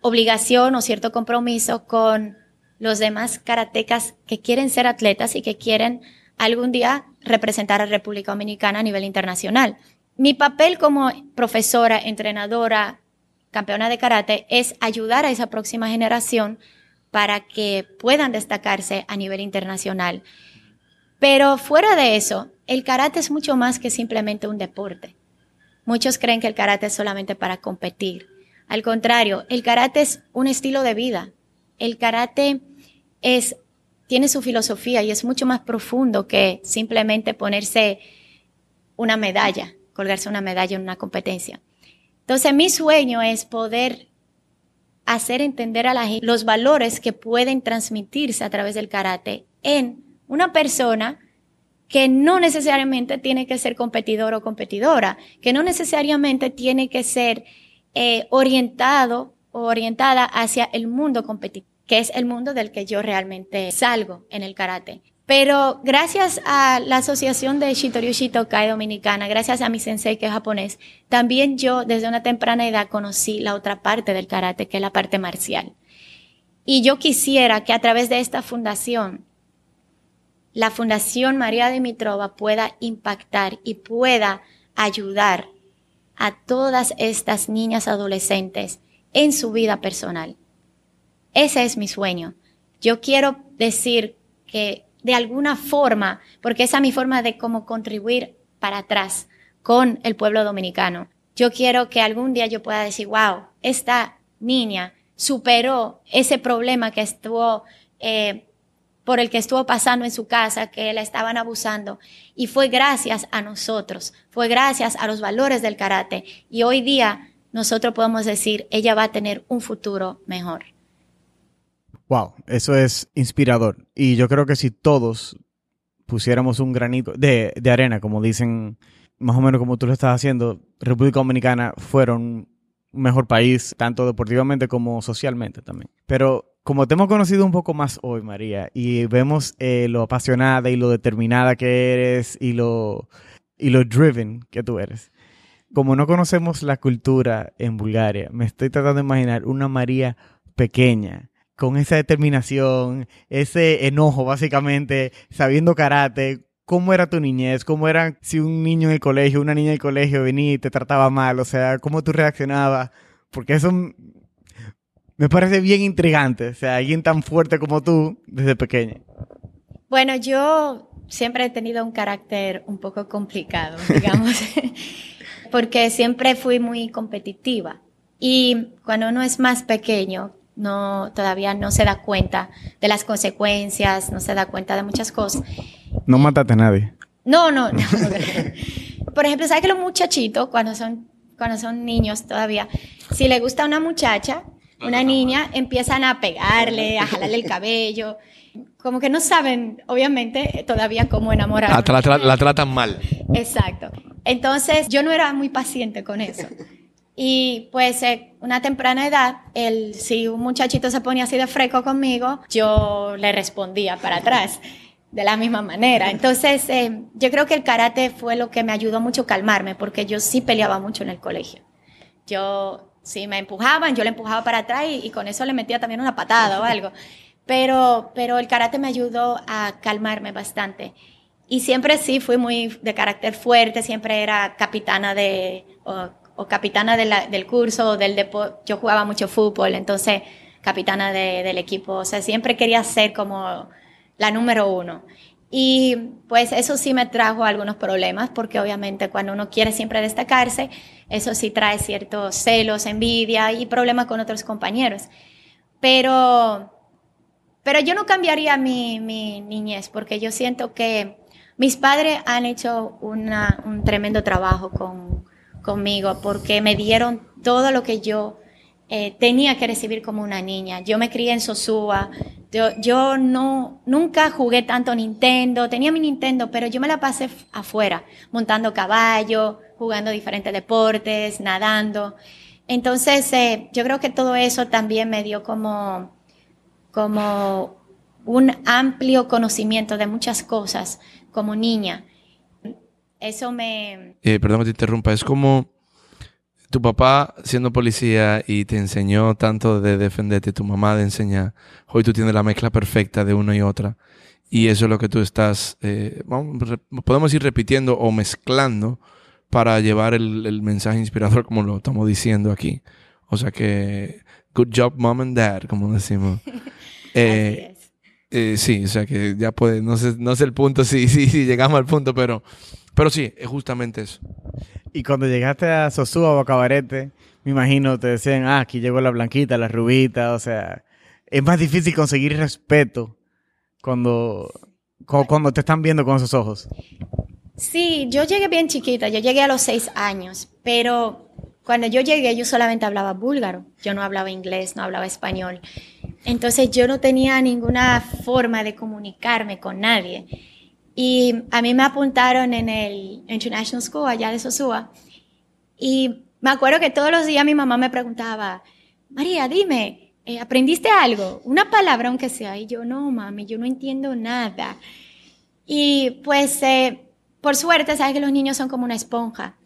obligación o cierto compromiso con los demás karatecas que quieren ser atletas y que quieren algún día representar a República Dominicana a nivel internacional. Mi papel como profesora, entrenadora, campeona de karate es ayudar a esa próxima generación para que puedan destacarse a nivel internacional. Pero fuera de eso, el karate es mucho más que simplemente un deporte. Muchos creen que el karate es solamente para competir. Al contrario, el karate es un estilo de vida. El karate es, tiene su filosofía y es mucho más profundo que simplemente ponerse una medalla, colgarse una medalla en una competencia. Entonces mi sueño es poder hacer entender a la gente los valores que pueden transmitirse a través del karate en una persona que no necesariamente tiene que ser competidor o competidora, que no necesariamente tiene que ser eh, orientado o orientada hacia el mundo competitivo, que es el mundo del que yo realmente salgo en el karate. Pero gracias a la asociación de Shitoryu Tokai Dominicana, gracias a mi sensei que es japonés, también yo desde una temprana edad conocí la otra parte del karate, que es la parte marcial. Y yo quisiera que a través de esta fundación, la Fundación María Dimitrova pueda impactar y pueda ayudar a todas estas niñas adolescentes en su vida personal. Ese es mi sueño. Yo quiero decir que de alguna forma, porque esa es mi forma de cómo contribuir para atrás con el pueblo dominicano. Yo quiero que algún día yo pueda decir, wow, esta niña superó ese problema que estuvo, eh, por el que estuvo pasando en su casa, que la estaban abusando. Y fue gracias a nosotros, fue gracias a los valores del karate. Y hoy día nosotros podemos decir, ella va a tener un futuro mejor. Wow, eso es inspirador. Y yo creo que si todos pusiéramos un granito de, arena, como dicen, más o menos como tú lo estás haciendo, República Dominicana fueron un mejor país, tanto deportivamente como socialmente también. Pero como te hemos conocido un poco más hoy, María, y vemos eh, lo apasionada y lo determinada que eres y lo, y lo driven que tú eres. Como no conocemos la cultura en Bulgaria, me estoy tratando de imaginar una María pequeña, con esa determinación, ese enojo básicamente, sabiendo karate, ¿cómo era tu niñez? ¿Cómo era si un niño en el colegio, una niña en el colegio venía y te trataba mal? O sea, ¿cómo tú reaccionabas? Porque eso me parece bien intrigante, o sea, alguien tan fuerte como tú desde pequeña. Bueno, yo siempre he tenido un carácter un poco complicado, *laughs* digamos, porque siempre fui muy competitiva. Y cuando uno es más pequeño, no, todavía no se da cuenta de las consecuencias, no se da cuenta de muchas cosas. No mataste a nadie. No, no, no. *laughs* Por ejemplo, ¿sabes que los muchachitos, cuando son, cuando son niños todavía, si le gusta una muchacha, una niña, empiezan a pegarle, a jalarle el cabello. Como que no saben, obviamente, todavía cómo enamorar. La, la tratan mal. Exacto. Entonces, yo no era muy paciente con eso. Y pues eh, una temprana edad, el, si un muchachito se ponía así de freco conmigo, yo le respondía para atrás de la misma manera. Entonces, eh, yo creo que el karate fue lo que me ayudó mucho a calmarme, porque yo sí peleaba mucho en el colegio. Yo, si me empujaban, yo le empujaba para atrás y, y con eso le metía también una patada o *laughs* algo. Pero, pero el karate me ayudó a calmarme bastante. Y siempre sí fui muy de carácter fuerte, siempre era capitana de, o capitana del curso, del deporte. Yo jugaba mucho fútbol, entonces capitana del equipo. O sea, siempre quería ser como la número uno. Y pues eso sí me trajo algunos problemas, porque obviamente cuando uno quiere siempre destacarse, eso sí trae ciertos celos, envidia y problemas con otros compañeros. Pero, pero yo no cambiaría mi, mi niñez, porque yo siento que mis padres han hecho una, un tremendo trabajo con, conmigo porque me dieron todo lo que yo eh, tenía que recibir como una niña. Yo me crié en Sosúa, yo, yo, no, nunca jugué tanto Nintendo, tenía mi Nintendo, pero yo me la pasé afuera, montando caballo, jugando diferentes deportes, nadando. Entonces, eh, yo creo que todo eso también me dio como, como un amplio conocimiento de muchas cosas como niña. Eso me... Eh, perdón que te interrumpa, es como tu papá siendo policía y te enseñó tanto de defenderte, tu mamá de enseñar, hoy tú tienes la mezcla perfecta de una y otra. Y eso es lo que tú estás, eh, podemos ir repitiendo o mezclando para llevar el, mensaje inspirador como lo estamos diciendo aquí. O sea que, good job mom and dad, como decimos. *laughs* Eh, eh, sí, o sea que ya puede, no sé, no sé el punto, sí, sí, sí, llegamos al punto, pero pero sí, es justamente eso. Y cuando llegaste a Sosúa o a Cabarete, me imagino te decían, ah, aquí llegó la blanquita, la rubita, o sea, es más difícil conseguir respeto cuando, cu- cuando te están viendo con esos ojos. Sí, yo llegué bien chiquita, yo llegué a los seis años, pero cuando yo llegué yo solamente hablaba búlgaro, yo no hablaba inglés, no hablaba español. Entonces yo no tenía ninguna forma de comunicarme con nadie. Y a mí me apuntaron en el International School allá de Sosúa. Y me acuerdo que todos los días mi mamá me preguntaba, María, dime, eh, ¿aprendiste algo? Una palabra aunque sea. Y yo, no, mami, yo no entiendo nada. Y pues, eh, por suerte, sabes que los niños son como una esponja.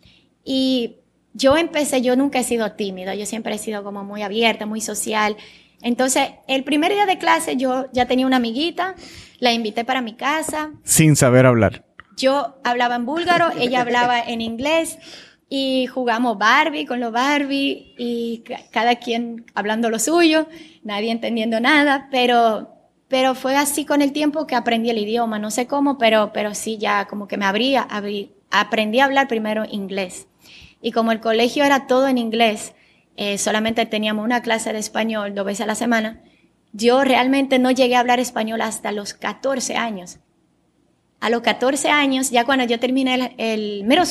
Y yo empecé, yo nunca he sido tímida, yo siempre he sido como muy abierta, muy social. Entonces, el primer día de clase yo ya tenía una amiguita, la invité para mi casa, Sin saber hablar. yo hablaba en búlgaro, ella hablaba en inglés y jugamos Barbie con los Barbie y ca- cada quien hablando lo suyo, nadie entendiendo nada, pero, pero fue así con el tiempo que aprendí el idioma, no sé cómo, pero, pero sí ya como que me abría, abrí- aprendí a hablar primero inglés. Y como el colegio era todo en inglés, eh, solamente teníamos una clase de español dos veces a la semana, yo realmente no llegué a hablar español hasta los 14 años. A los 14 años, ya cuando yo terminé el, el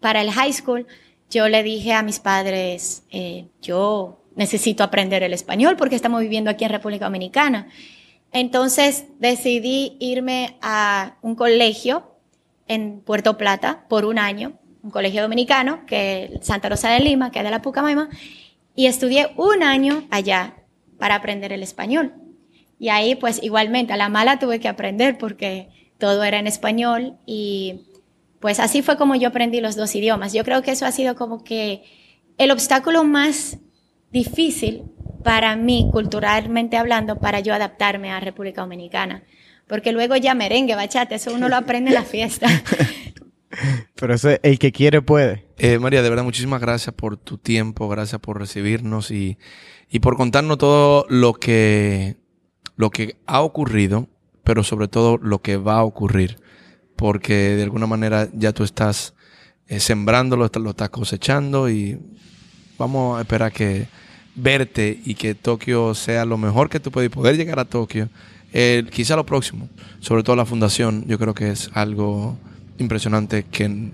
para el high school, yo le dije a mis padres, eh, yo necesito aprender el español porque estamos viviendo aquí en República Dominicana. Entonces decidí irme a un colegio en Puerto Plata por un año, un colegio dominicano, que Santa Rosa de Lima, que es de la Pucamaima, y estudié un año allá para aprender el español. Y ahí pues igualmente a la mala tuve que aprender porque todo era en español y pues así fue como yo aprendí los dos idiomas. Yo creo que eso ha sido como que el obstáculo más difícil para mí, culturalmente hablando, para yo adaptarme a República Dominicana. Porque luego ya merengue, bachata, eso uno lo aprende en la fiesta. *laughs* Pero eso, el que quiere puede. Eh, María, de verdad, muchísimas gracias por tu tiempo, gracias por recibirnos y, y por contarnos todo lo que, lo que ha ocurrido, pero sobre todo lo que va a ocurrir. Porque de alguna manera ya tú estás eh, sembrándolo, lo estás cosechando y vamos a esperar que verte y que Tokio sea lo mejor que tú puedes poder llegar a Tokio. Eh, quizá lo próximo, sobre todo la fundación, yo creo que es algo impresionante que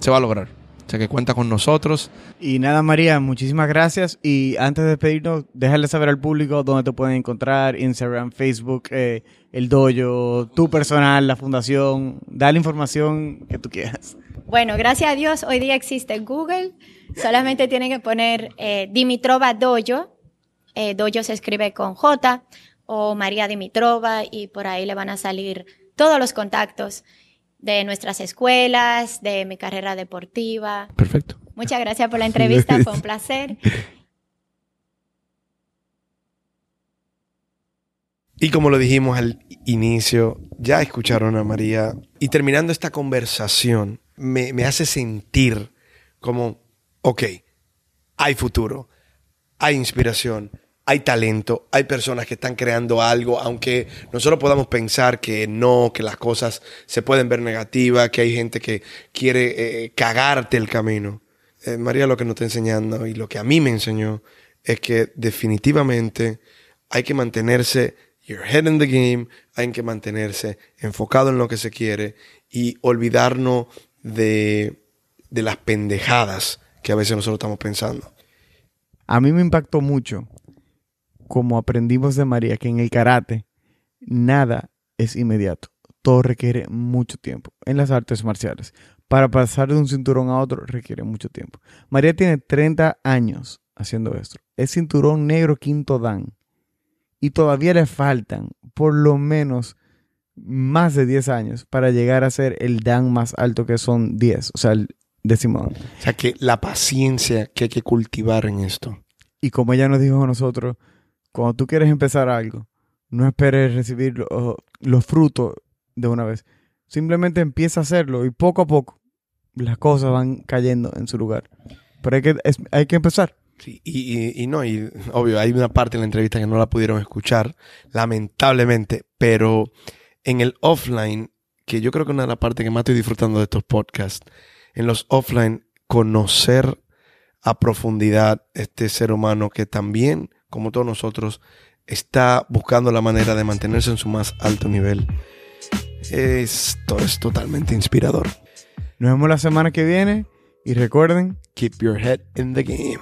se va a lograr. O sea, que cuenta con nosotros. Y nada, María, muchísimas gracias. Y antes de despedirnos, déjale saber al público dónde te pueden encontrar, Instagram, Facebook, eh, el dojo, tu personal, la fundación. Dale información que tú quieras. Bueno, gracias a Dios, hoy día existe Google. Solamente tienen que poner eh, Dimitrova Dojo. Eh, dojo se escribe con J o María Dimitrova y por ahí le van a salir todos los contactos de nuestras escuelas, de mi carrera deportiva. Perfecto. Muchas gracias por la entrevista, fue un placer. *laughs* Y como lo dijimos al inicio, ya escucharon a María. Y terminando esta conversación, me, me hace sentir como, ok, hay futuro, hay inspiración, hay talento, hay personas que están creando algo, aunque nosotros podamos pensar que no, que las cosas se pueden ver negativas, que hay gente que quiere eh, cagarte el camino. Eh, María lo que nos está enseñando y lo que a mí me enseñó es que definitivamente hay que mantenerse your head in the game, hay que mantenerse enfocado en lo que se quiere y olvidarnos de, de las pendejadas que a veces nosotros estamos pensando. A mí me impactó mucho como aprendimos de María que en el karate nada es inmediato. Todo requiere mucho tiempo. En las artes marciales, para pasar de un cinturón a otro requiere mucho tiempo. María tiene 30 años haciendo esto. Es cinturón negro quinto dan. Y todavía le faltan por lo menos más de 10 años para llegar a ser el dan más alto que son 10, o sea, el décimo dan. O sea que la paciencia que hay que cultivar en esto. Y como ella nos dijo a nosotros, cuando tú quieres empezar algo, no esperes recibir lo- los frutos de una vez. Simplemente empieza a hacerlo y poco a poco las cosas van cayendo en su lugar. Pero hay que, hay que empezar. Sí, y no, y obvio, hay una parte en la entrevista que no la pudieron escuchar, lamentablemente, pero en el offline, que yo creo que una de las partes que más estoy disfrutando de estos podcasts, en los offline, conocer a profundidad este ser humano que también, como todos nosotros, está buscando la manera de mantenerse en su más alto nivel. Esto es totalmente inspirador. Nos vemos la semana que viene y recuerden, Keep your head in the game.